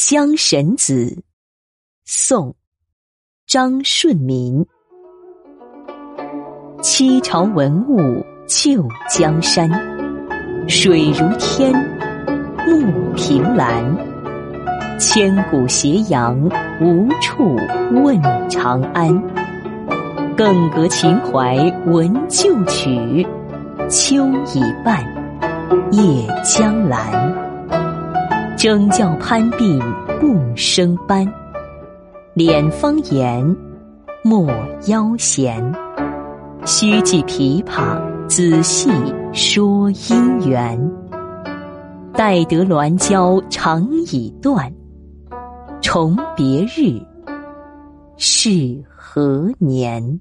江神子》宋·张顺民。七朝文物旧江山，水如天，木凭栏。千古斜阳无处问长安。更隔秦淮闻旧曲，秋已半，夜将阑。争教攀鬓不生斑，敛芳言，莫腰闲。须记琵琶，仔细说姻缘。待得鸾交长已断，重别日，是何年？